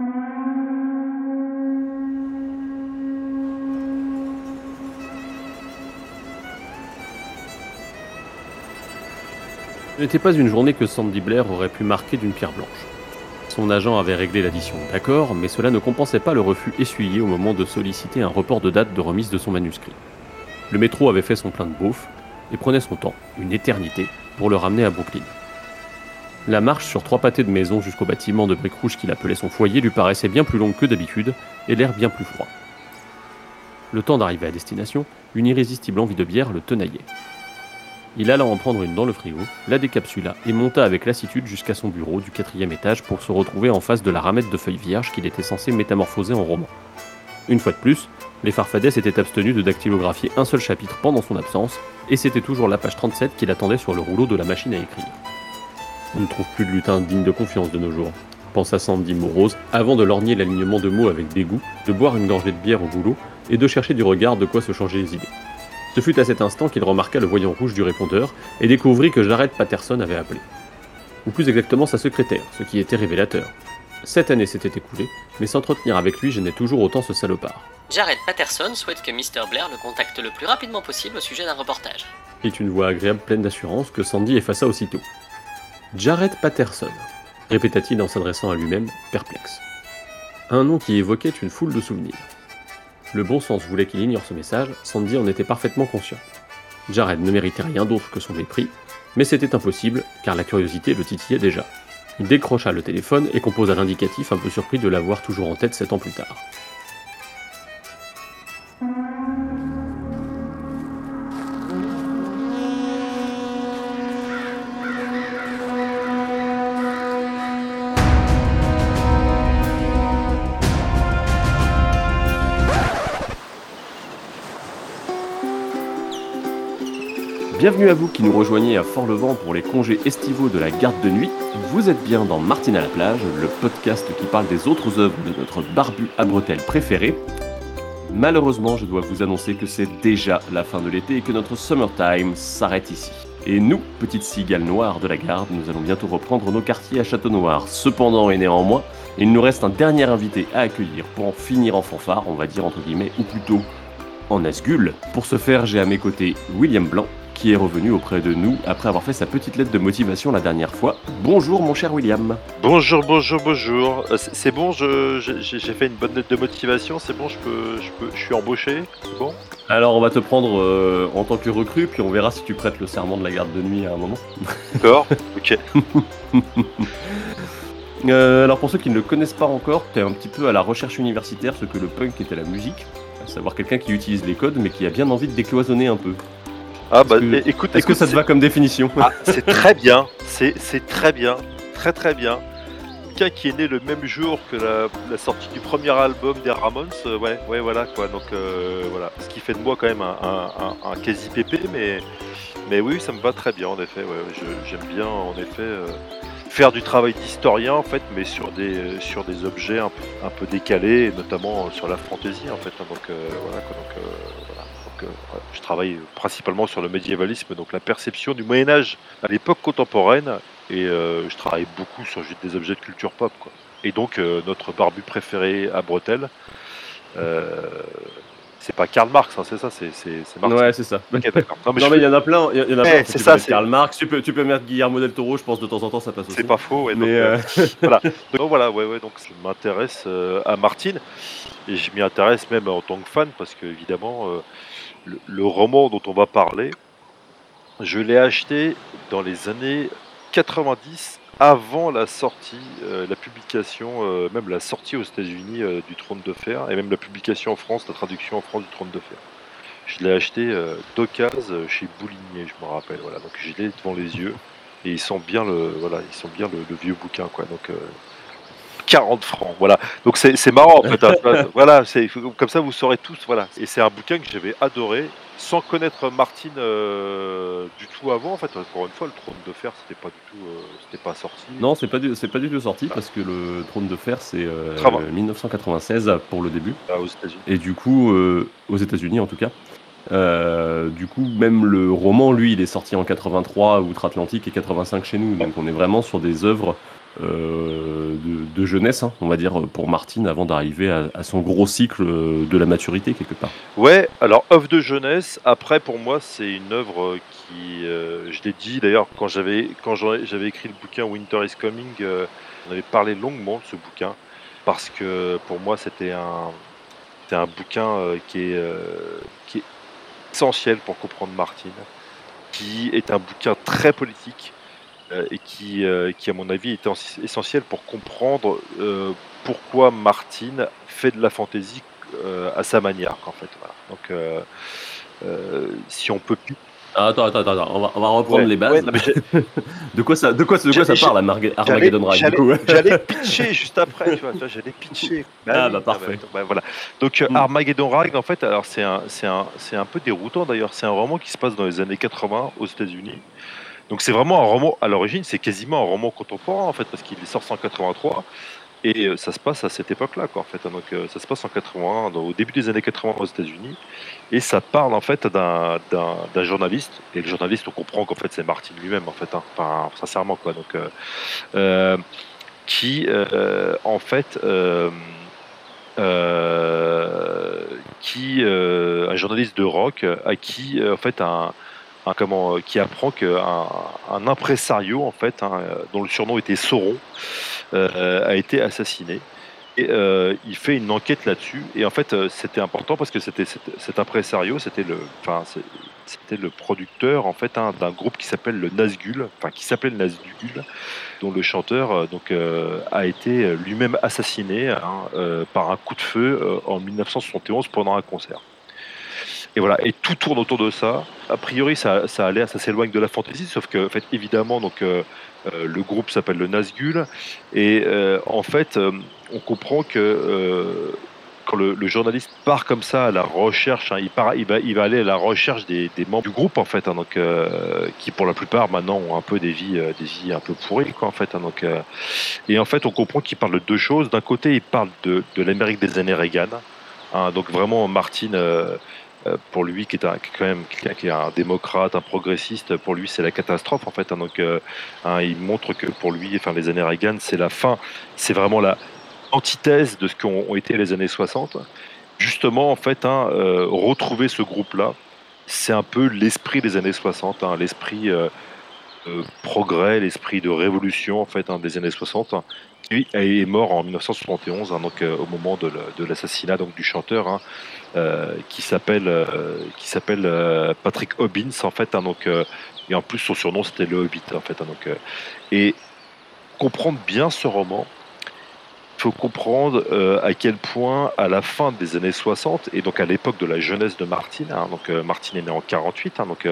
Ce n'était pas une journée que Sandy Blair aurait pu marquer d'une pierre blanche. Son agent avait réglé l'addition, d'accord, mais cela ne compensait pas le refus essuyé au moment de solliciter un report de date de remise de son manuscrit. Le métro avait fait son plein de beauf et prenait son temps, une éternité, pour le ramener à Brooklyn. La marche sur trois pâtés de maison jusqu'au bâtiment de briques rouges qu'il appelait son foyer lui paraissait bien plus longue que d'habitude et l'air bien plus froid. Le temps d'arriver à destination, une irrésistible envie de bière le tenaillait. Il alla en prendre une dans le frigo, la décapsula et monta avec lassitude jusqu'à son bureau du quatrième étage pour se retrouver en face de la ramette de feuilles vierges qu'il était censé métamorphoser en roman. Une fois de plus, les Farfadets s'étaient abstenus de dactylographier un seul chapitre pendant son absence, et c'était toujours la page 37 qu'il attendait sur le rouleau de la machine à écrire. On ne trouve plus de lutin digne de confiance de nos jours, pensa Sandy morose, avant de lorgner l'alignement de mots avec dégoût, de boire une gorgée de bière au boulot et de chercher du regard de quoi se changer les idées. Ce fut à cet instant qu'il remarqua le voyant rouge du répondeur et découvrit que Jared Patterson avait appelé. Ou plus exactement sa secrétaire, ce qui était révélateur. Sept années s'étaient écoulées, mais s'entretenir avec lui gênait toujours autant ce salopard. Jared Patterson souhaite que Mr. Blair le contacte le plus rapidement possible au sujet d'un reportage. Fit une voix agréable pleine d'assurance que Sandy effaça aussitôt. Jared Patterson, répéta-t-il en s'adressant à lui-même, perplexe. Un nom qui évoquait une foule de souvenirs. Le bon sens voulait qu'il ignore ce message, Sandy en était parfaitement conscient. Jared ne méritait rien d'autre que son mépris, mais c'était impossible, car la curiosité le titillait déjà. Il décrocha le téléphone et composa l'indicatif un peu surpris de l'avoir toujours en tête sept ans plus tard. Bienvenue à vous qui nous rejoignez à Fort-le-Vent pour les congés estivaux de la garde de nuit. Vous êtes bien dans Martine à la plage, le podcast qui parle des autres œuvres de notre barbu à bretelles préféré. Malheureusement, je dois vous annoncer que c'est déjà la fin de l'été et que notre summertime s'arrête ici. Et nous, petites cigales noires de la garde, nous allons bientôt reprendre nos quartiers à Château Noir. Cependant et néanmoins, il nous reste un dernier invité à accueillir pour en finir en fanfare, on va dire entre guillemets, ou plutôt en asgul. Pour ce faire, j'ai à mes côtés William Blanc, qui est revenu auprès de nous après avoir fait sa petite lettre de motivation la dernière fois. Bonjour mon cher William. Bonjour, bonjour, bonjour. Euh, c'est bon, j'ai fait une bonne lettre de motivation, c'est bon, je peux, je peux, je suis embauché, c'est bon? Alors on va te prendre euh, en tant que recrue, puis on verra si tu prêtes le serment de la garde de nuit à un moment. D'accord. ok. Euh, alors pour ceux qui ne le connaissent pas encore, tu es un petit peu à la recherche universitaire ce que le punk est à la musique, à savoir quelqu'un qui utilise les codes mais qui a bien envie de décloisonner un peu. Ah bah, que- é- écoute, Est-ce que ça te va comme définition Ah, c'est très bien, c'est très bien, très très bien. Quelqu'un qui est né le même jour que la, la sortie du premier album des Ramones, euh, ouais, ouais, voilà quoi. Donc euh, voilà, ce qui fait de moi quand même un, un- un- un quasi pépé, mais mais oui, ça me va très bien en effet. Ouais, j'aime bien en effet euh, faire du travail d'historien en fait, mais sur des sur des objets un, peu- décalés, et notamment sur la fantaisie en fait. hein. donc voilà quoi. Donc, euh. Donc, je travaille principalement sur le médiévalisme, donc la perception du Moyen Âge à l'époque contemporaine, et euh, je travaille beaucoup sur juste des objets de culture pop. Quoi. Et donc euh, notre barbu préféré à Bretelles, euh, c'est pas Karl Marx, hein, c'est ça, c'est Marx. Ouais c'est ça. Non, mais il y en a plein, il y en a Eh, plein. ça, c'est- Karl Marx, tu peux, tu peux mettre Guillermo del Toro, je pense de temps en temps ça passe aussi. c'est pas faux. donc, Mais euh, voilà. Donc voilà, ouais, ouais, donc je m'intéresse euh, à Martine et je m'y intéresse même en tant que fan parce que évidemment euh, le, roman dont on va parler, je l'ai acheté dans les années 90 avant la sortie, euh, la publication, euh, même la sortie aux États-Unis euh, du Trône de Fer et même la publication en France, la traduction en France du Trône de Fer. Je l'ai acheté d'occasion chez Boulinier, je me rappelle. Voilà, donc je l'ai devant les yeux et ils sont bien le, voilà, ils bien le, vieux bouquin, quoi. Donc 40 francs, voilà. Donc c'est c'est marrant en fait. hein, voilà, c'est comme ça vous saurez tous, voilà. Et c'est un bouquin que j'avais adoré, sans connaître Martine euh, du tout avant. En fait, encore une fois, le Trône de Fer, c'était pas du tout, euh, c'était pas sorti. non c'est pas du c'est pas du tout sorti parce que le Trône de Fer c'est euh, Très bon. 1996 pour le début. Ah, aux États-Unis. Et du coup, euh, aux États-Unis en tout cas, euh, du coup, même le roman, lui, il est sorti en 83 outre-Atlantique et 85 chez nous. Donc on est vraiment sur des œuvres euh, de, jeunesse, hein, on va dire, pour Martine avant d'arriver à, son gros cycle de la maturité quelque part. Ouais, alors œuvre de jeunesse. Après, pour moi, c'est une œuvre qui, euh, je l'ai dit d'ailleurs quand j'avais quand j'avais écrit le bouquin Winter is Coming, euh, on avait parlé longuement de ce bouquin parce que pour moi, c'était un un bouquin qui est qui est essentiel pour comprendre Martine, qui est un bouquin très politique et qui, euh, qui, à mon avis, était essentiel pour comprendre euh, pourquoi Martine fait de la fantaisie à sa manière. En fait, Donc, si on peut ah, attends, attends, attends, on va, on va reprendre les bases. de quoi ça, de quoi, de quoi ça parle, Armageddon Ride J'allais pitcher juste après, tu vois, j'allais pitcher. ah, bah, parfait. Bah, voilà. Donc, mm. Armageddon Ride, en fait, alors c'est un, un, un peu déroutant d'ailleurs. C'est un roman qui se passe dans les années 80 aux États-Unis. Donc c'est vraiment un roman, à l'origine, c'est quasiment un roman contemporain en fait, parce qu'il est sorti en 83 et euh, ça se passe à cette époque-là, quoi, en fait. Donc euh, ça se passe en 81, au début des années 80 aux États-Unis, et ça parle en fait d'un, journaliste. Et le journaliste, on comprend qu'en fait c'est Martin lui-même, en fait, hein. enfin sincèrement, quoi. Donc euh, qui en fait qui un journaliste de rock à qui en fait un euh, qui apprend qu'un un impresario, en fait, hein, dont le surnom était Sauron, euh, a été assassiné. Et euh, il fait une enquête là-dessus. Et en fait, c'était important parce que c'était cet impresario, c'était le, c'était le producteur en fait hein, d'un groupe qui s'appelle le Nazgul, enfin qui s'appelle le Nazgul, dont le chanteur donc a été lui-même assassiné hein, par un coup de feu en 1971 pendant un concert. Et voilà, et tout tourne autour de ça. A priori, ça, ça a l'air, ça s'éloigne de la fantaisie, sauf que, en fait, évidemment, donc euh, euh, le groupe s'appelle le Nazgul, et euh, en fait, on comprend que quand le, journaliste part comme ça à la recherche, hein, il, part, il, va, aller à la recherche des, membres du groupe en fait, hein, donc qui pour la plupart maintenant ont un peu des vies, des vies un peu pourries quoi en fait. Hein, donc, et en fait, on comprend qu'il parle de deux choses. D'un côté, il parle de, de l'Amérique des années Reagan. donc vraiment, Martine, pour lui, qui est un, quand même un démocrate, un progressiste, pour lui, c'est la catastrophe en fait. Hein. donc, euh, hein, il montre que pour lui, enfin, les années Reagan, c'est la fin, c'est vraiment la antithèse de ce qu'ont été les années 60. Justement, en fait, hein, euh, retrouver ce groupe-là, c'est un peu l'esprit des années 60, l'esprit progrès, l'esprit de révolution en fait des années 60 lui est mort en 1971, donc au moment de l'assassinat donc du chanteur. Euh, qui s'appelle euh, qui s'appelle euh, Patrick Hobbins en fait. Hein, donc et en plus son surnom c'était le Hobbit en fait. Hein, donc et comprendre bien ce roman, faut comprendre à quel point, à la fin des années 60, et donc à l'époque de la jeunesse de Martine, hein, donc Martine est né en 48, donc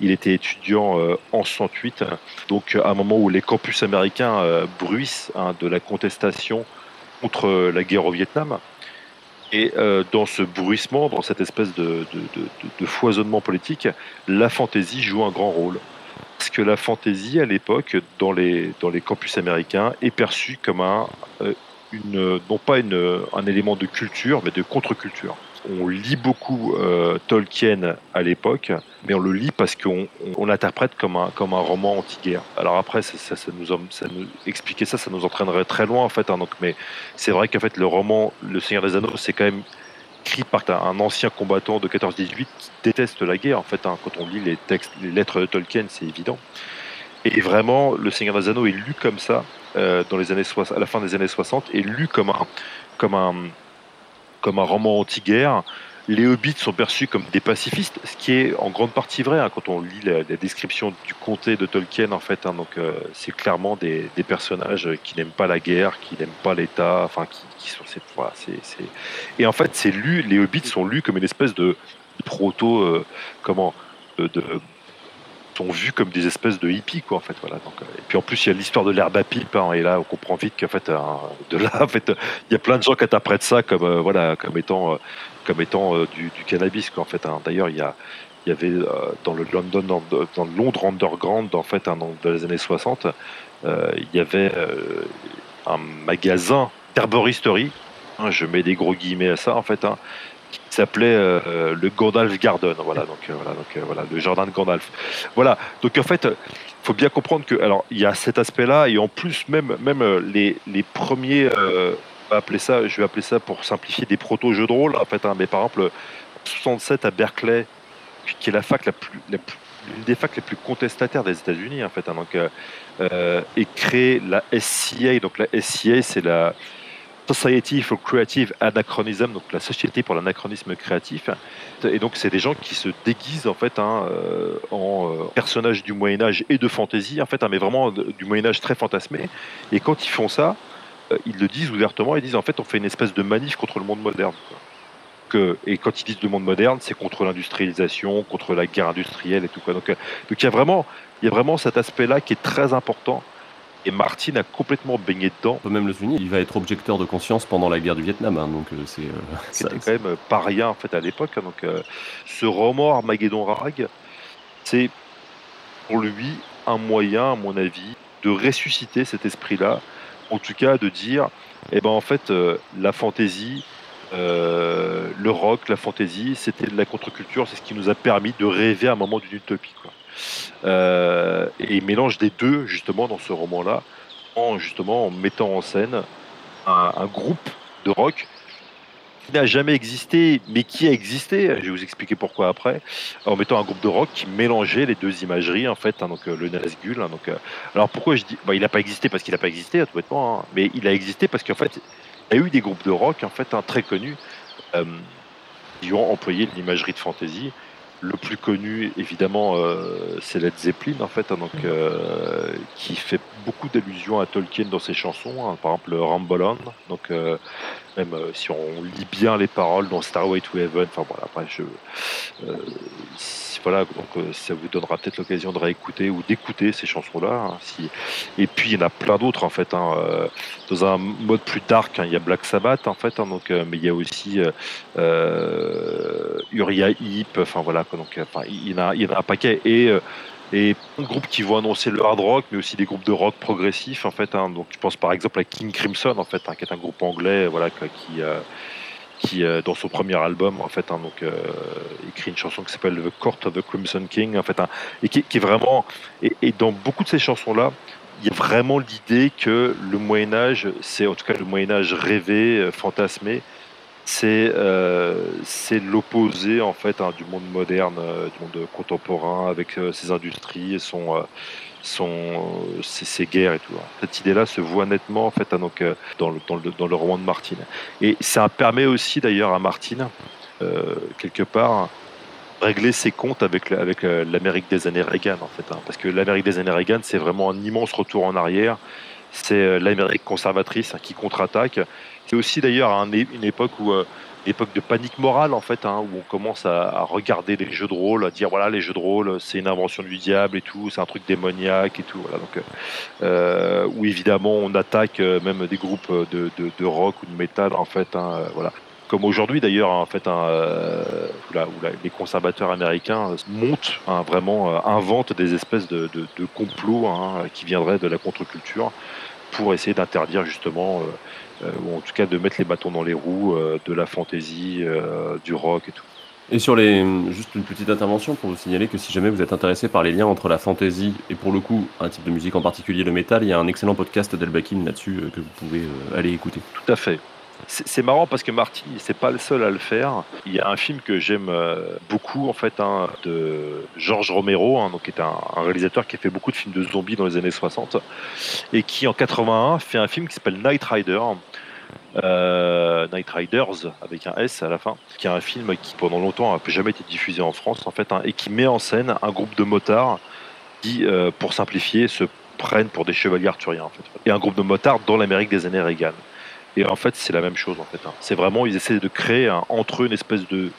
il était étudiant en 68, donc à un moment où les campus américains bruissent de la contestation contre la guerre au Vietnam. Et euh, dans ce bruissement, dans cette espèce de, foisonnement politique, la fantaisie joue un grand rôle. Parce que la fantaisie, à l'époque, dans les, campus américains, est perçue comme un, euh, non pas un élément de culture, mais de contre-culture on lit beaucoup euh, Tolkien à l'époque, mais on le lit parce qu'on l'interprète comme un, comme un roman anti-guerre. Alors après, ça, nous, ça nous, expliquer ça, ça nous entraînerait très loin en fait. Hein, donc, mais c'est vrai qu'en fait, le roman Le Seigneur des Anneaux, c'est quand même écrit par un ancien combattant de 14-18 qui déteste la guerre. En fait, hein. quand on lit les textes, les lettres de Tolkien, c'est évident. Et vraiment, Le Seigneur des Anneaux est lu comme ça euh, dans les années à la fin des années 60, est lu comme un, comme un comme un roman anti-guerre. Les hobbits sont perçus comme des pacifistes, ce qui est en grande partie vrai hein, quand on lit la, description du comté de Tolkien. En fait, hein, donc euh, c'est clairement des, personnages qui n'aiment pas la guerre, qui n'aiment pas l'État, enfin qui, sont cette voilà, c'est, et en fait c'est lu. Les hobbits sont lus comme une espèce de, proto euh, comment de, sont vus comme des espèces de hippies quoi en fait voilà donc, euh, et puis en plus il y a l'histoire de l'herbe à pipe hein, et là on comprend vite qu'en fait de là en fait il y a plein de gens qui interprètent ça comme euh, voilà comme étant euh, comme étant du, cannabis quoi en fait hein. d'ailleurs il y a il y avait dans le London dans le Londres underground en fait hein, dans les années 60 il y avait un magasin d'herboristerie je mets des gros guillemets à ça en fait qui s'appelait euh, le Gandalf Garden. Voilà, donc, euh, voilà, donc euh, voilà, le jardin de Gandalf. Voilà, donc en fait, faut bien comprendre que, alors, il y a cet aspect-là, et en plus, même, même euh, les, les premiers, euh, appeler ça, je vais appeler ça pour simplifier des proto-jeux de rôle, en fait, hein, mais par exemple, 67 à Berkeley, qui est la fac la plus, l'une des facs les plus contestataires des États-Unis, en fait, hein, donc, euh, euh, et créer la SCA. Donc la SCA, c'est la Society for Creative Anachronism, donc la Société pour l'anachronisme créatif. Et donc c'est des gens qui se déguisent en fait hein, euh, en euh, personnages du Moyen Âge et de fantasy, en fait, hein, mais vraiment du Moyen Âge très fantasmé. Et quand ils font ça, euh, ils le disent ouvertement. Ils disent en fait, on fait une espèce de manif contre le monde moderne. et quand ils disent le monde moderne, c'est contre l'industrialisation, contre la guerre industrielle et tout quoi. Donc, donc y il y a vraiment cet aspect-là qui est très important. Et Martin a complètement baigné dedans. On peut même le souligner, il va être objecteur de conscience pendant la guerre du Vietnam, hein, donc euh, c'est... euh, quand même pas rien en fait à l'époque. hein. Donc euh, ce roman Armageddon Rag, c'est pour lui un moyen, à mon avis, de ressusciter cet esprit-là. En tout cas, de dire, eh ben en fait, euh, la fantaisie, euh, le rock, la fantaisie, c'était de la contre-culture, c'est ce qui nous a permis de rêver à un moment d'une utopie. Quoi. Euh, et il mélange des deux justement dans ce roman-là, en justement en mettant en scène un, groupe de rock qui n'a jamais existé, mais qui a existé. Je vais vous expliquer pourquoi après. En mettant un groupe de rock qui mélangeait les deux imageries, en fait, hein, donc euh, le Nazgûl. hein, donc, euh, alors pourquoi je dis, bah, il n'a pas existé parce qu'il n'a pas existé, tout bêtement, hein, mais il a existé parce qu'en fait, il y a eu des groupes de rock, en fait, très connus, qui ont employé l'imagerie de fantasy. Le plus connu, évidemment, euh, c'est Led Zeppelin, en fait, hein, donc, euh, qui fait beaucoup d'allusions à Tolkien dans ses chansons. hein, par exemple, Ramble On, donc euh, même euh, si on lit bien les paroles dans Starway to Heaven, enfin voilà, après je, euh, donc euh, ça vous donnera peut-être l'occasion de réécouter ou d'écouter ces chansons-là. hein, si... Et puis il y en a plein d'autres en fait. hein, euh, dans un mode plus dark, hein, il y a Black Sabbath en fait, donc, euh, mais il y a aussi Uriah Heep, enfin voilà, donc il y en a, il y a un paquet et et plein groupes qui vont annoncer le hard rock, mais aussi des groupes de rock progressif en fait. donc je pense par exemple à King Crimson en fait, qui est un groupe anglais, voilà, qui qui euh, dans son premier album en fait, hein, donc euh, écrit une chanson qui s'appelle The Court of the Crimson King en fait, et qui, est vraiment et, dans beaucoup de ces chansons là. Il y a vraiment l'idée que le Moyen Âge, c'est en tout cas le Moyen Âge rêvé, euh, fantasmé, c'est l'opposé en fait hein, du monde moderne, du monde contemporain avec ses industries et son, son, euh, ses, ses guerres et tout. hein. Cette idée-là se voit nettement en fait donc, euh, dans, le, dans, le, roman de Martine. Et ça permet aussi d'ailleurs à Martine, euh, quelque part, régler ses comptes avec, avec euh, l'Amérique des années Reagan en fait. hein. parce que l'Amérique des années Reagan, c'est vraiment un immense retour en arrière. C'est euh, l'Amérique conservatrice hein, qui contre-attaque. C'est aussi d'ailleurs une époque où époque de panique morale en fait, hein, où on commence à, regarder les jeux de rôle, à dire voilà les jeux de rôle c'est une invention du diable et tout, c'est un truc démoniaque et tout. Voilà, donc, euh, euh, où évidemment on attaque euh, même des groupes de, de, rock ou de métal en fait, hein, voilà. Comme aujourd'hui d'ailleurs, hein, en fait, où, les conservateurs américains montent, vraiment inventent des espèces de, complots qui viendraient de la contre-culture pour essayer d'interdire justement, ou en tout cas de mettre les bâtons dans les roues euh, de la fantaisie, euh, du rock et tout. Et sur les, juste une petite intervention pour vous signaler que si jamais vous êtes intéressé par les liens entre la fantasy et pour le coup un type de musique en particulier le métal, il y a un excellent podcast d'Elbakin là-dessus euh, que vous pouvez euh, aller écouter. Tout à fait. C'est marrant parce que Marty, c'est pas le seul à le faire. Il y a un film que j'aime euh, beaucoup en fait, hein, de George Romero, hein, qui est un, un réalisateur qui a fait beaucoup de films de zombies dans les années 60 et qui en 81 fait un film qui s'appelle Night Rider. Euh, Night Riders avec un S à la fin, qui est un film qui pendant longtemps n'a jamais été diffusé en France en fait, hein, et qui met en scène un groupe de motards qui, euh, pour simplifier, se prennent pour des chevaliers arthuriens en fait, et un groupe de motards dans l'Amérique des années Reagan. Et en fait, c'est la même chose en fait. hein. C'est vraiment, ils essaient de créer entre eux une espèce de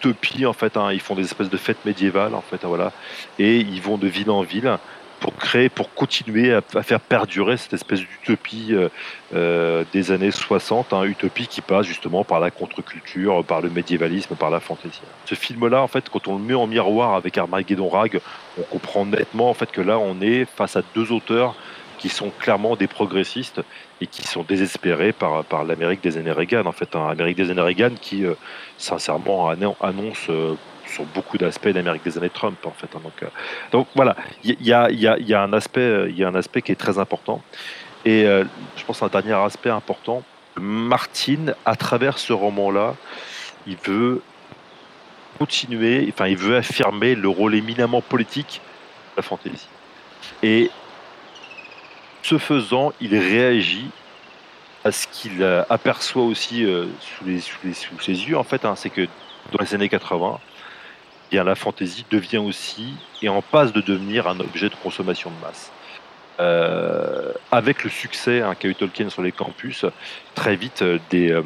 utopie en fait. hein. Ils font des espèces de fêtes médiévales en fait, hein, voilà, et ils vont de ville en ville pour créer, pour continuer à, faire perdurer cette espèce d'utopie euh, euh, des années 60, hein, utopie qui passe justement par la contre-culture, par le médiévalisme, par la fantaisie. Ce film-là, en fait, quand on le met en miroir avec Armageddon Rag, on comprend nettement en fait que là, on est face à deux auteurs qui sont clairement des progressistes et qui sont désespérés par, par l'Amérique des années Reagan. En fait, un Amérique des Reagan qui, euh, sincèrement, annon- annonce euh, sur beaucoup d'aspects d'Amérique des années Trump en fait. hein. donc, euh, donc voilà, il y, y, y y a un aspect qui est très important. Et je pense un dernier aspect important. Martin, à travers ce roman-là, il veut continuer, enfin, il veut affirmer le rôle éminemment politique de la fantasy. Et ce faisant, il réagit à ce qu'il aperçoit aussi euh, sous, ses yeux, en fait, hein, c'est que dans les années 80, eh bien, la fantasy devient aussi et en passe de devenir un objet de consommation de masse. Euh, avec le succès hein, qu'a eu Tolkien sur les campus, très vite, euh, des,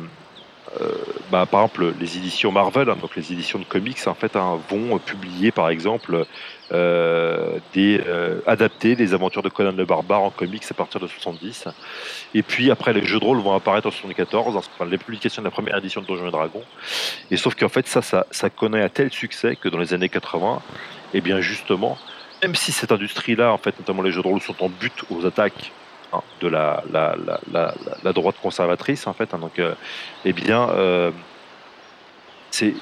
bah, par exemple, les éditions Marvel, hein, donc les éditions de comics, en fait, vont publier, par exemple, des, euh, adapter les aventures de Conan le Barbare en comics à partir de 70. Et puis après, les jeux de rôle vont apparaître en 74, enfin, les publications de la première édition de Donjons et Dragons. Et sauf qu'en fait, ça, ça, connaît un tel succès que dans les années 80, et bien justement, même si cette industrie-là, en fait, notamment les jeux de rôle, sont en but aux attaques hein, de la, la, droite conservatrice, en fait, hein, donc, euh, eh bien, euh,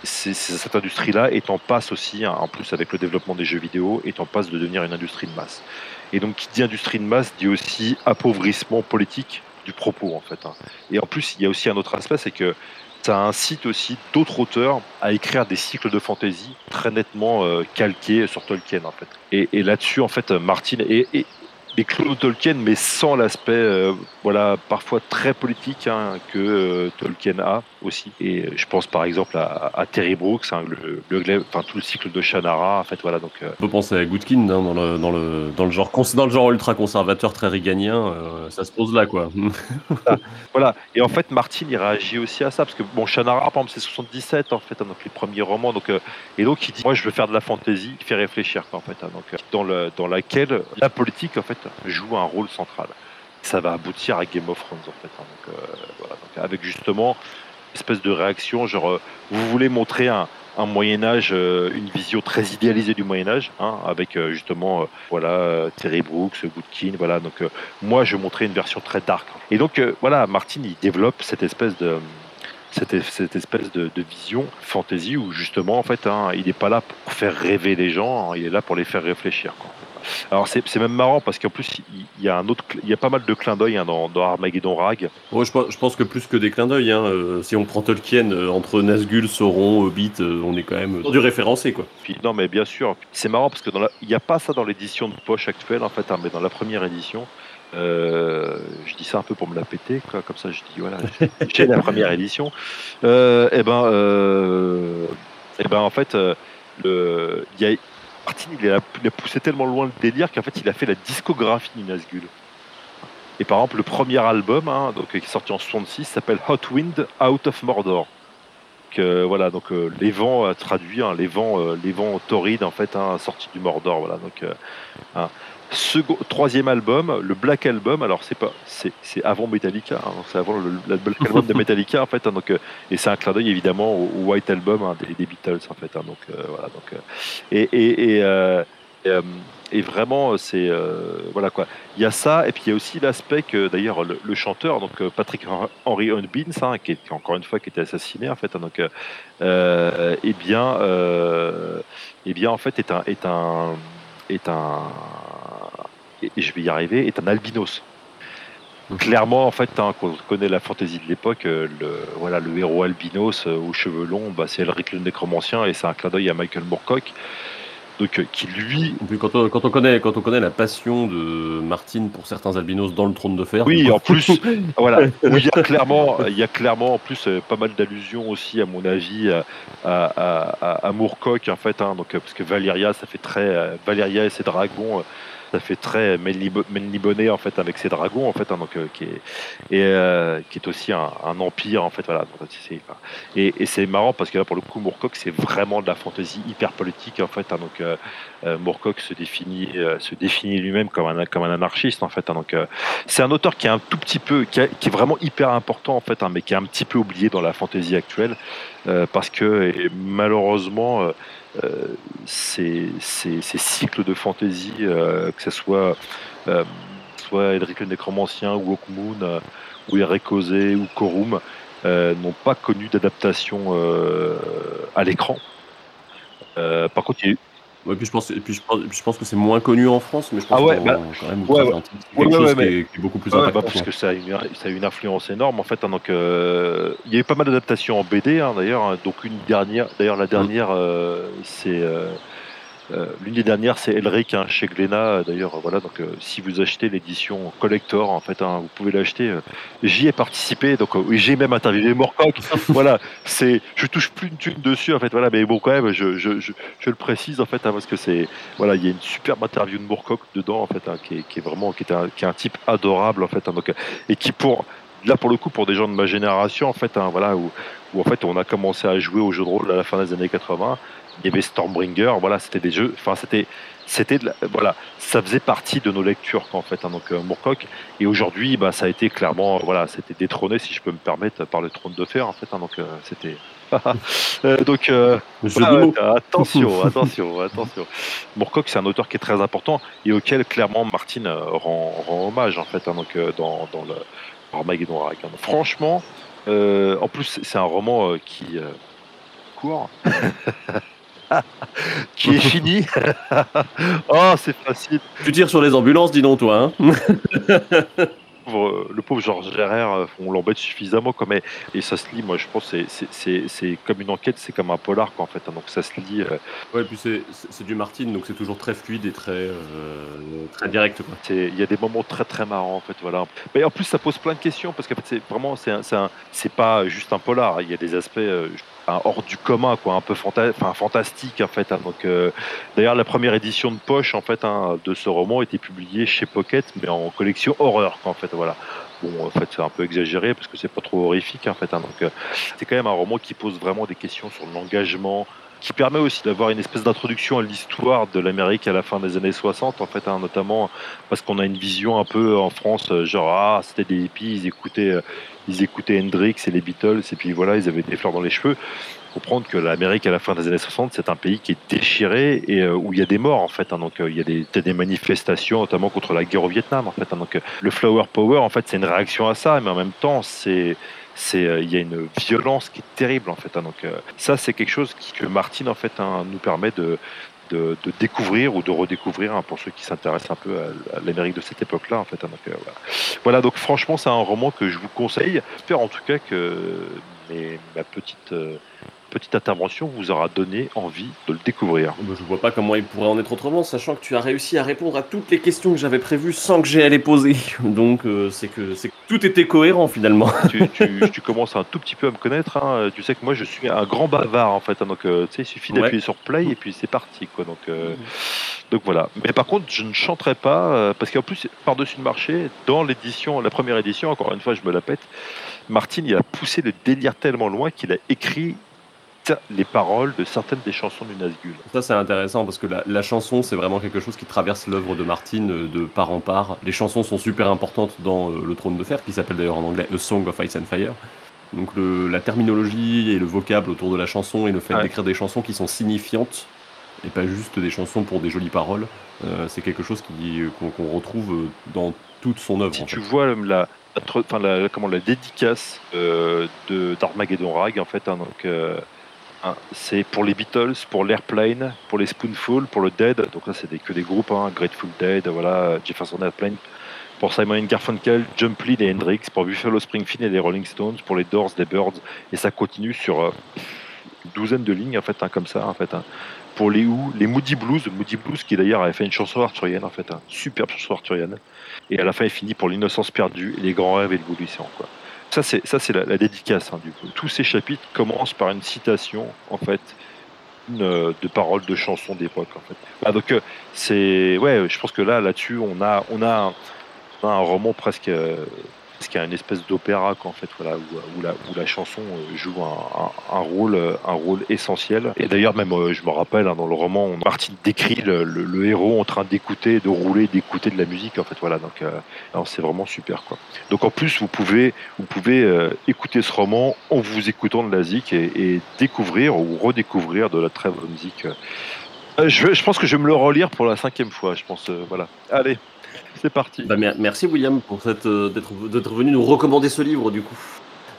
cette industrie-là est en passe aussi, hein, en plus avec le développement des jeux vidéo, est en passe de devenir une industrie de masse. Et donc, qui dit industrie de masse dit aussi appauvrissement politique du propos, en fait. hein. Et en plus, il y a aussi un autre aspect, c'est que ça incite aussi d'autres auteurs à écrire des cycles de fantasy très nettement euh, calqués sur Tolkien, en fait. Et, et là-dessus, en fait, Martin et, et les clones de Tolkien, mais sans l'aspect, euh, voilà, parfois très politique hein, que euh, Tolkien a aussi. Et je pense par exemple à, à Terry Brooks, hein, le, le enfin tout le cycle de Shannara, en fait, voilà. Donc, euh, On peut penser à Goodkin hein, dans, le, dans, le, dans, le genre, dans le genre ultra conservateur très réganien, euh, ça se pose là quoi. Voilà, et en fait, Martin, il réagit aussi à ça, parce que, bon, Shannara, par exemple, c'est 77, en fait, donc les premiers romans, donc, euh, et donc il dit, moi, je veux faire de la fantaisie, qui fait réfléchir, quoi, en fait, donc, euh, dans, le, dans laquelle la politique, en fait, joue un rôle central. Ça va aboutir à Game of Thrones, en fait, hein, donc, euh, voilà, donc, avec justement une espèce de réaction, genre, euh, vous voulez montrer un, Moyen Âge, euh, une vision très idéalisée du Moyen Âge, hein, avec justement, voilà, Terry Brooks, Goodkin, voilà, donc moi je montrais une version très dark. Et donc voilà, Martin il développe cette espèce de espèce de, vision fantasy où justement en fait hein, il n'est pas là pour faire rêver les gens, hein, il est là pour les faire réfléchir. Alors c'est c'est même marrant parce qu'en plus il y a un autre, il y a pas mal de clins d'œil hein, dans, dans Armageddon Rag. Ouais, je, pense, je pense que plus que des clins d'œil, hein, euh, si on prend Tolkien, euh, entre Nazgûl, Sauron, Hobbit, euh, on est quand même du référencé quoi. Puis non mais bien sûr, c'est marrant parce que il n'y a pas ça dans l'édition de poche actuelle en fait, hein, mais dans la première édition. euh, je dis ça un peu pour me la péter, quoi, comme ça je dis voilà, j'ai la première édition. Euh, et ben, euh, et ben en fait, il y a, Martin il a, poussé tellement loin le délire qu'en fait il a fait la discographie du Nazgûl. Et par exemple le premier album, hein, qui est sorti en 66, s'appelle Hot Wind Out of Mordor. Voilà, donc euh, les vents euh, traduits, hein, les vents, euh, les vents torrides en fait, hein, sortis du Mordor. Voilà, donc. Second- troisième album, le Black Album. Alors c'est pas, c'est, c'est avant Metallica, hein, c'est avant le, le Black Album de Metallica en fait. hein, donc euh, et c'est un clin d'œil évidemment au, au White Album hein, des, des Beatles en fait. hein, donc euh, voilà, donc euh, et et et, euh, et, euh, et vraiment c'est euh, voilà quoi. Il y a ça et puis il y a aussi l'aspect que d'ailleurs le, le chanteur donc Patrick Henry Unbins hein, qui est encore une fois qui était assassiné en fait. hein, donc euh, eh bien euh, eh bien en fait est un est un est un et je vais y arriver est un albinos. Clairement, en fait, hein, quand on connaît la fantaisie de l'époque, euh, le, voilà, le héros albinos euh, aux cheveux longs, bah, c'est Elric le nécromancien et c'est un clin d'œil à Michael Moorcock. Donc, euh, qui lui, puis quand on, quand on connaît, quand on connaît la passion de Martine pour certains albinos dans le trône de fer. Oui, en plus, voilà, il y a clairement, il y a clairement en plus pas mal d'allusions aussi, à mon avis, à, à, à, à Moorcock, en fait, hein, donc, parce que Valyria, ça fait très, Valyria et ses dragons, ça fait très Menlibonnet, en fait, avec ses dragons, en fait, hein, donc, euh, qui est, et, euh, qui est aussi un, empire, en fait, voilà. et, c'est marrant parce que là, pour le coup, Moorcock, c'est vraiment de la fantaisie hyper politique, en fait, hein, donc, euh, euh, Moorcock se définit, se définit lui-même comme un, comme un anarchiste, en fait, hein, donc, c'est un auteur qui est un tout petit peu, qui, est vraiment hyper important en fait, mais qui est un petit peu oublié dans la fantaisie actuelle, parce que malheureusement, ces, ces- cycles de fantaisie, euh, que ce soit, euh, soit Edric le Nécromancien ou Hawkmoon, euh, ou Eric Osé ou Corum, euh, n'ont pas connu d'adaptation euh, à l'écran. Euh, par contre, il y a eu- Ouais, puis je pense, et puis je pense, puis je pense que c'est moins connu en France, mais je pense Ah ouais, qu'en- bah, quand même, ouais, c'est ouais. Ouais, quelque ouais, chose ouais, qui, est, qui est beaucoup plus Ouais, impactant. bah, parce que ça a, une, ça a une influence énorme en fait. hein, donc, euh, il y a eu pas mal d'adaptations en BD hein, d'ailleurs. hein, donc une dernière, d'ailleurs la dernière, euh, c'est euh, euh, l'une des dernières, c'est Elric hein, chez Glénat. D'ailleurs, voilà. Donc, euh, si vous achetez l'édition collector, en fait, hein, vous pouvez l'acheter. euh, J'y ai participé, donc euh, j'ai même interviewé Morcock. voilà, c'est, je touche plus une thune dessus en fait. Voilà, mais bon, quand même, je, je, je, je le précise en fait, hein, parce que c'est, voilà, il y a une superbe interview de Moorcock dedans en fait, hein, qui, est, qui est vraiment, qui est un, qui est un type adorable en fait, hein, donc, euh, et qui pour, là pour le coup, pour des gens de ma génération en fait, hein, voilà, où, où en fait on a commencé à jouer aux jeux de rôle à la fin des années 80. Il y avait Stormbringer, voilà, c'était des jeux, enfin c'était, c'était, voilà, ça faisait partie de nos lectures en fait, hein, donc euh, Moorcock. Et aujourd'hui, bah, ça a été clairement, voilà, c'était détrôné, si je peux me permettre, par le trône de fer en fait, hein, donc euh, c'était. Euh, donc, euh, ouais, attention, attention, attention. Moorcock, c'est un auteur qui est très important et auquel clairement Martine rend, rend hommage en fait, hein, donc dans, dans le Armageddon. Franchement, euh, en plus c'est un roman euh, qui euh, court, qui est fini. oh, c'est facile. Tu tires sur les ambulances, dis donc, toi. Hein pauvre- le pauvre Georges Gérard, euh, on l'embête suffisamment comme et, et ça se lit. Moi, je pense c'est- comme une enquête, c'est comme un polar quoi, en fait. hein. donc ça se lit. euh, ouais, et puis c'est du Martin, donc c'est toujours très fluide et très, euh, très direct. Il y a des moments très très marrants en fait, voilà. Mais en plus, ça pose plein de questions parce qu'en fait, c'est vraiment, c'est pas juste un polar. Il y a des aspects euh, un hors du commun, quoi, un peu fanta enfin, fantastique en fait. hein. Donc, euh, d'ailleurs, la première édition de poche en fait hein, de ce roman était publiée chez Pocket, mais en collection horreur, quoi, en fait, voilà. Bon, en fait, c'est un peu exagéré parce que c'est pas trop horrifique, en fait. hein. euh, c'est quand même un roman qui pose vraiment des questions sur l'engagement, qui permet aussi d'avoir une espèce d'introduction à l'histoire de l'Amérique à la fin des années 60, en fait, hein, notamment parce qu'on a une vision un peu en France, euh, genre ah c'était des hippies, ils euh, ils écoutaient Hendrix et les Beatles, et puis voilà, ils avaient des fleurs dans les cheveux. Comprendre que l'Amérique à la fin des années 60, c'est un pays qui est déchiré et euh, où il y a des morts en fait. hein. donc euh, il y a des, des manifestations, notamment contre la guerre au Vietnam en fait. hein. donc euh, le Flower Power, en fait, c'est une réaction à ça, mais en même temps, c'est il y a une violence qui est terrible en fait. hein. donc ça, c'est quelque chose qui- que Martine en fait nous permet de de, découvrir ou de redécouvrir pour ceux qui s'intéressent un peu à, l'Amérique de cette époque-là en fait. donc, voilà. donc franchement, c'est un roman que je vous conseille. J'espère en tout cas que mes- ma petite petite intervention vous aura donné envie de le découvrir. Je vois pas comment il pourrait en être autrement, sachant que tu as réussi à répondre à toutes les questions que j'avais prévues sans que j'ai à les poser. Donc euh, c'est que, c'est que tout était cohérent finalement. tu, tu- tu commences un tout petit peu à me connaître. hein. Tu sais que moi, je suis un grand bavard en fait. hein. donc, euh, tu sais, il suffit Ouais. d'appuyer sur play et puis c'est parti, quoi. Donc, euh, donc voilà. Mais par contre, je ne chanterai pas parce qu'en plus, par-dessus le marché, dans l'édition, la première édition, encore une fois, je me la pète. Martine, il a poussé le délire tellement loin qu'il a écrit les paroles de certaines des chansons du Nazgûl. Ça c'est intéressant parce que la, la chanson c'est vraiment quelque chose qui traverse l'œuvre de Martine euh, de part en part. Les chansons sont super importantes dans euh, Le Trône de Fer, qui s'appelle d'ailleurs en anglais A Song of Ice and Fire. Donc le- la terminologie et le vocable autour de la chanson et le fait Ouais. d'écrire des chansons qui sont signifiantes et pas juste des chansons pour des jolies paroles, euh, c'est quelque chose qu'on retrouve dans toute son œuvre. Si en tu fait. vois la, comment, la dédicace euh, d'Armageddon Rag, en fait, hein, donc, euh, hein, c'est pour les Beatles, pour l'Airplane, pour les Spoonful, pour le Dead, donc là c'est que des groupes, hein, Grateful Dead, voilà, Jefferson Airplane, pour Simon Garfunkel, Jump Lead et Hendrix, pour Buffalo Springfield et les Rolling Stones, pour les Doors, les Birds, et ça continue sur euh, une douzaine de lignes, en fait, hein, comme ça, en fait. Pour les Who, les Moody Blues, Moody Blues qui d'ailleurs avait fait une chanson arthurienne, en fait, superbe chanson arthurienne. Et à la fin, il finit pour l'innocence perdue, les grands rêves et le. Quoi. Ça, c'est ça, c'est la, dédicace. hein, du coup. Tous ces chapitres commencent par une citation, en fait, euh, de paroles de chansons d'époque. En fait. Ah, donc, euh, c'est ouais, je pense que là, là-dessus, on a, on a un roman presque. euh, presque une espèce d'opéra quoi, en fait voilà où, la, chanson euh, joue euh, un rôle essentiel. Et d'ailleurs même euh, je me rappelle hein, dans le roman on décrit le, le- le héros en train d'écouter de rouler d'écouter de la musique en fait voilà. Donc c'est vraiment super donc en plus vous pouvez écouter ce roman en vous écoutant de la zik et, découvrir ou redécouvrir de la très bonne musique je, je pense que je vais me le relire pour la cinquième fois je pense voilà. Allez c'est parti Bah, mer- merci William pour cette, euh, d'être, venu nous recommander ce livre du coup.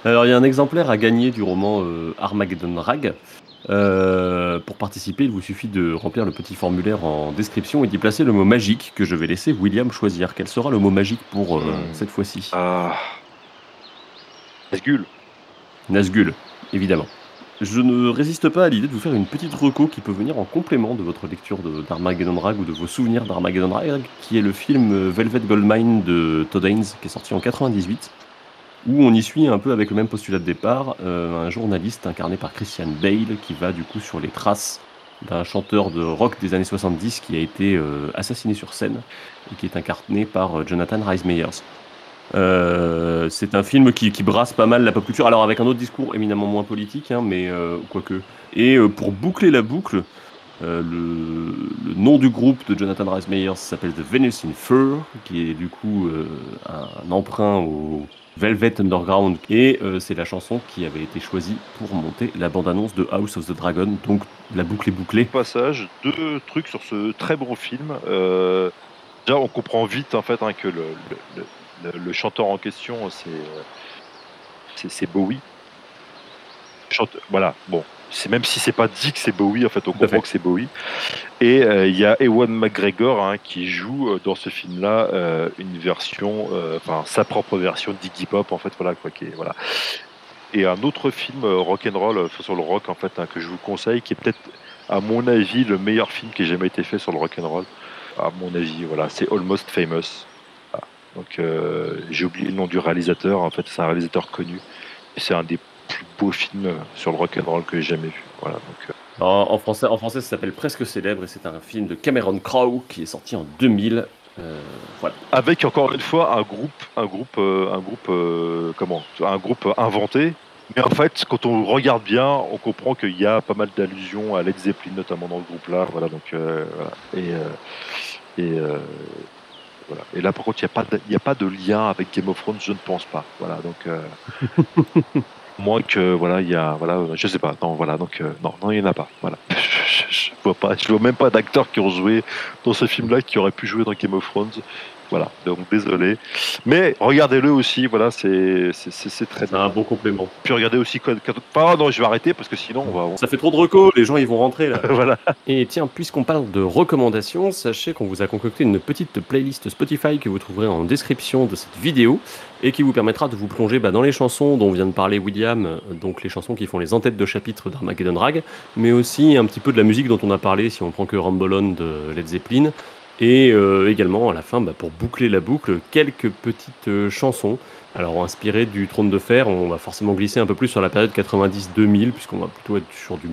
Alors il y a un exemplaire à gagner du roman euh, Armageddon Rag. Euh, pour participer, il vous suffit de remplir le petit formulaire en description et d'y placer le mot magique que je vais laisser William choisir. Quel sera le mot magique pour euh, Hmm. cette fois-ci? Ah. Nazgul. Nazgul, évidemment. Je ne résiste pas à l'idée de vous faire une petite reco qui peut venir en complément de votre lecture d'Armageddon Drag ou de vos souvenirs d'Armageddon Drag, qui est le film euh, Velvet Goldmine de Todd Haynes, qui est sorti en 98, où on y suit un peu avec le même postulat de départ, euh, un journaliste incarné par Christian Bale, qui va du coup sur les traces d'un chanteur de rock des années 70 qui a été euh, assassiné sur scène et qui est incarné par Jonathan Rhys Meyers. Euh, c'est un film qui, brasse pas mal la pop culture, alors avec un autre discours éminemment moins politique, hein, mais euh, quoique. Et euh, pour boucler la boucle, euh, le, nom du groupe de Jonathan Rhys Meyers s'appelle The Venus in Fur, qui est du coup un, emprunt au Velvet Underground, et c'est la chanson qui avait été choisie pour monter la bande-annonce de House of the Dragon, donc la boucle est bouclée. Passage, deux trucs sur ce très bon film. Déjà, on comprend vite en fait hein, que le- le- le chanteur en question, c'est c'est- Bowie. Chante- voilà, bon. C'est même si c'est pas dit que c'est Bowie, en fait, on comprend fait. que c'est Bowie. Et euh, il y a Ewan McGregor hein, qui joue euh, dans ce film-là euh, une version, enfin sa propre version d'Iggy Pop, en fait, voilà quoi. Qui est, voilà. Et un autre film euh, rock'n'roll euh, sur le rock, en fait, hein, que je vous conseille, qui est peut-être, à mon avis, le meilleur film qui ait jamais été fait sur le rock'n'roll. À mon avis, voilà, c'est Almost Famous. Donc, euh, j'ai oublié le nom du réalisateur. En fait, c'est un réalisateur connu. C'est un des plus beaux films sur le rock'n'roll que j'ai jamais vu. Voilà. Donc, euh, En, français, en français, ça s'appelle Presque célèbre, et c'est un film de Cameron Crowe qui est sorti en 2000. Euh, voilà. avec encore une fois un groupe, un groupe, euh, un groupe, euh, comment, un groupe inventé. Mais en fait, quand on regarde bien, on comprend qu'il y a pas mal d'allusions à Led Zeppelin, notamment dans ce groupe-là. Voilà, donc voilà. Et et voilà. Et là, par contre, il n'y a a pas de lien avec Game of Thrones, je ne pense pas. Voilà, donc euh, moins que voilà, il y a, voilà, je sais pas. Non, voilà, donc euh, non, non, il n'y en a pas. Voilà, je, je vois pas, je vois même pas d'acteurs qui ont joué dans ce film-là qui auraient pu jouer dans Game of Thrones. Voilà, donc désolé. Mais regardez-le aussi, voilà, c'est c'est- c'est- c'est très bien. un bon complément. Puis regardez aussi Code. Ah non, je vais arrêter parce que sinon on va. on- Ça fait trop de recos, les gens ils vont rentrer là. voilà. Et tiens, puisqu'on parle de recommandations, sachez qu'on vous a concocté une petite playlist Spotify que vous trouverez en description de cette vidéo et qui vous permettra de vous plonger bah, dans les chansons dont vient de parler William, donc les chansons qui font les entêtes de chapitre d'Armageddon Drag, mais aussi un petit peu de la musique dont on a parlé si on prend que Rumble On de Led Zeppelin. Et euh, également, à la fin, bah, pour boucler la boucle, quelques petites euh, chansons. Alors, inspirées du Trône de Fer, on va forcément glisser un peu plus sur la période 90-2000, puisqu'on va plutôt être sur du,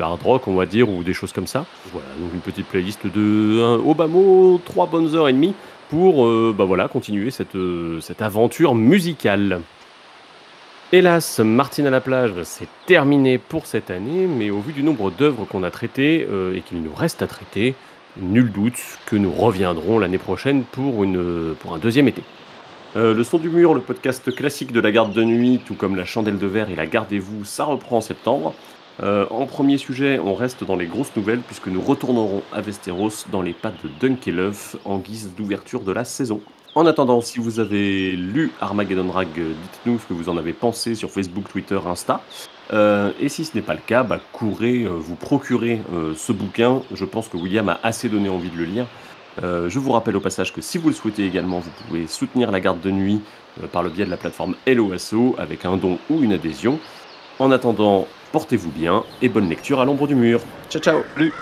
hard rock, on va dire, ou des choses comme ça. Voilà, donc une petite playlist de un, mot, trois bonnes heures et demie pour euh, bah voilà, continuer cette, cette aventure musicale. Hélas, Martine à la plage, c'est terminé pour cette année, mais au vu du nombre d'œuvres qu'on a traitées et qu'il nous reste à traiter, nul doute que nous reviendrons l'année prochaine pour, une, pour un deuxième été. Euh, le son du mur, le podcast classique de la garde de nuit, tout comme la chandelle de verre et la gardez-vous, ça reprend en septembre. Euh, en premier sujet, on reste dans les grosses nouvelles puisque nous retournerons à Westeros dans les pattes de Dunkelhoff en guise d'ouverture de la saison. En attendant, si vous avez lu Armageddon euh, dites-nous ce que vous en avez pensé sur Facebook, Twitter, Insta. Euh, et si ce n'est pas le cas, bah, courez, euh, vous procurez euh, ce bouquin. Je pense que William a assez donné envie de le lire. Euh, je vous rappelle au passage que si vous le souhaitez également, vous pouvez soutenir la garde de nuit par le biais de la plateforme LOSO avec un don ou une adhésion. En attendant, portez-vous bien et bonne lecture à l'ombre du mur. Ciao ciao Salut.